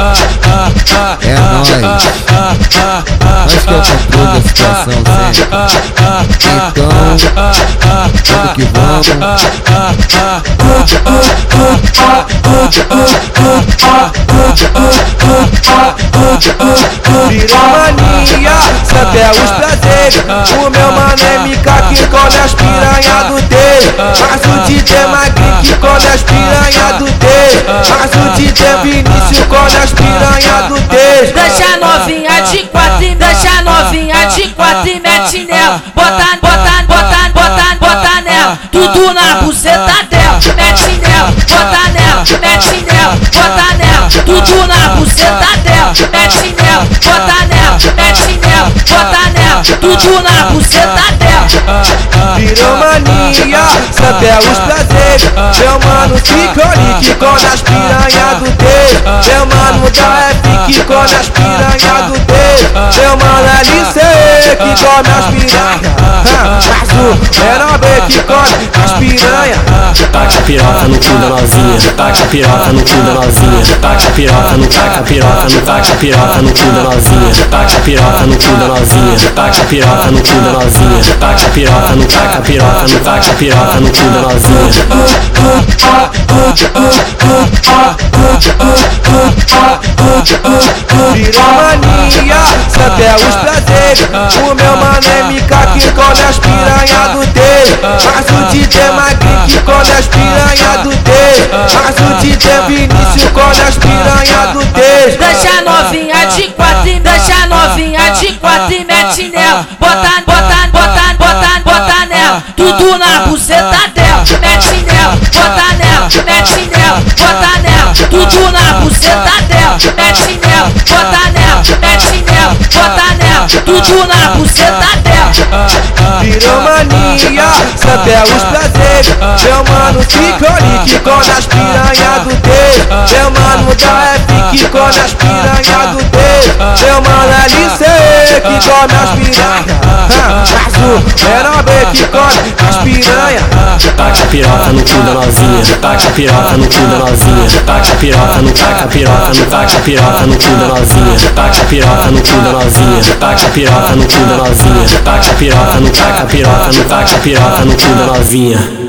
É nóis. Nós que é o controle da situação sempre. Então, vamos que vamos. Piromania, até os prazeres. O meu mano é Mica que come as piranha do dele. Mas o DJ é Magrinho que come as piranha do dele. Mas o DJ Vinícius come as piranha do dele. Deixa novinha de quatro e deixa novinha de quatro e mete nela. Bota, bota, bota, bota, bota nela. Tudo na buceta dela. Mete nela, bota nela, mete nela, bota nela. Tudo na buceta dela. Mete nela, bota nela, mete nela, bota nela. Tudo na buceta dela. Piromania, até os prazeres. Meu mano Ciclone que come as piranha do dele. Meu mano da F que come as piranha do dele. Meu mano LC que come as piranha. Mas o menor B que come as piranha. Taca piroca no cu da novinha, taca piroca no cu da novinha, taca piroca no taca piroca no taca piroca no cu da novinha, taca piroca no cu da novinha, taca piroca no cu da novinha, taca piroca no taca piroca no taca piroca no cu da novinha. Piromania, até os prazeres. O meu mano é Mica que come as piranha do dele. Mas o DJ é Magrinho come as piranha do dele. Deixa novinha de quatro deixa novinha de quatro e mete nela. Bota, bota, bota, bota, bota nela. Tudo na buceta dela. Mete nela, bota nela, mete nela, bota nela. Tudo na buceta dela. Mete nela, bota nela, mete nela, bota nela. Tudo na buceta dela. Piromania, até os prazeres. Meu mano Ciclone que come as piranha do. Meu mano da F que come as piranha do dele. Meu mano LC que come as piranha. Mas o menor B que come as piranha. Taca piroca no cu da novinha, taca piroca no cu da novinha, taca piroca no taca piroca no taca piroca no cu da novinha, taca piroca no cu da novinha, taca piroca no cu da novinha, taca piroca no taca piroca no taca piroca no cu da novinha.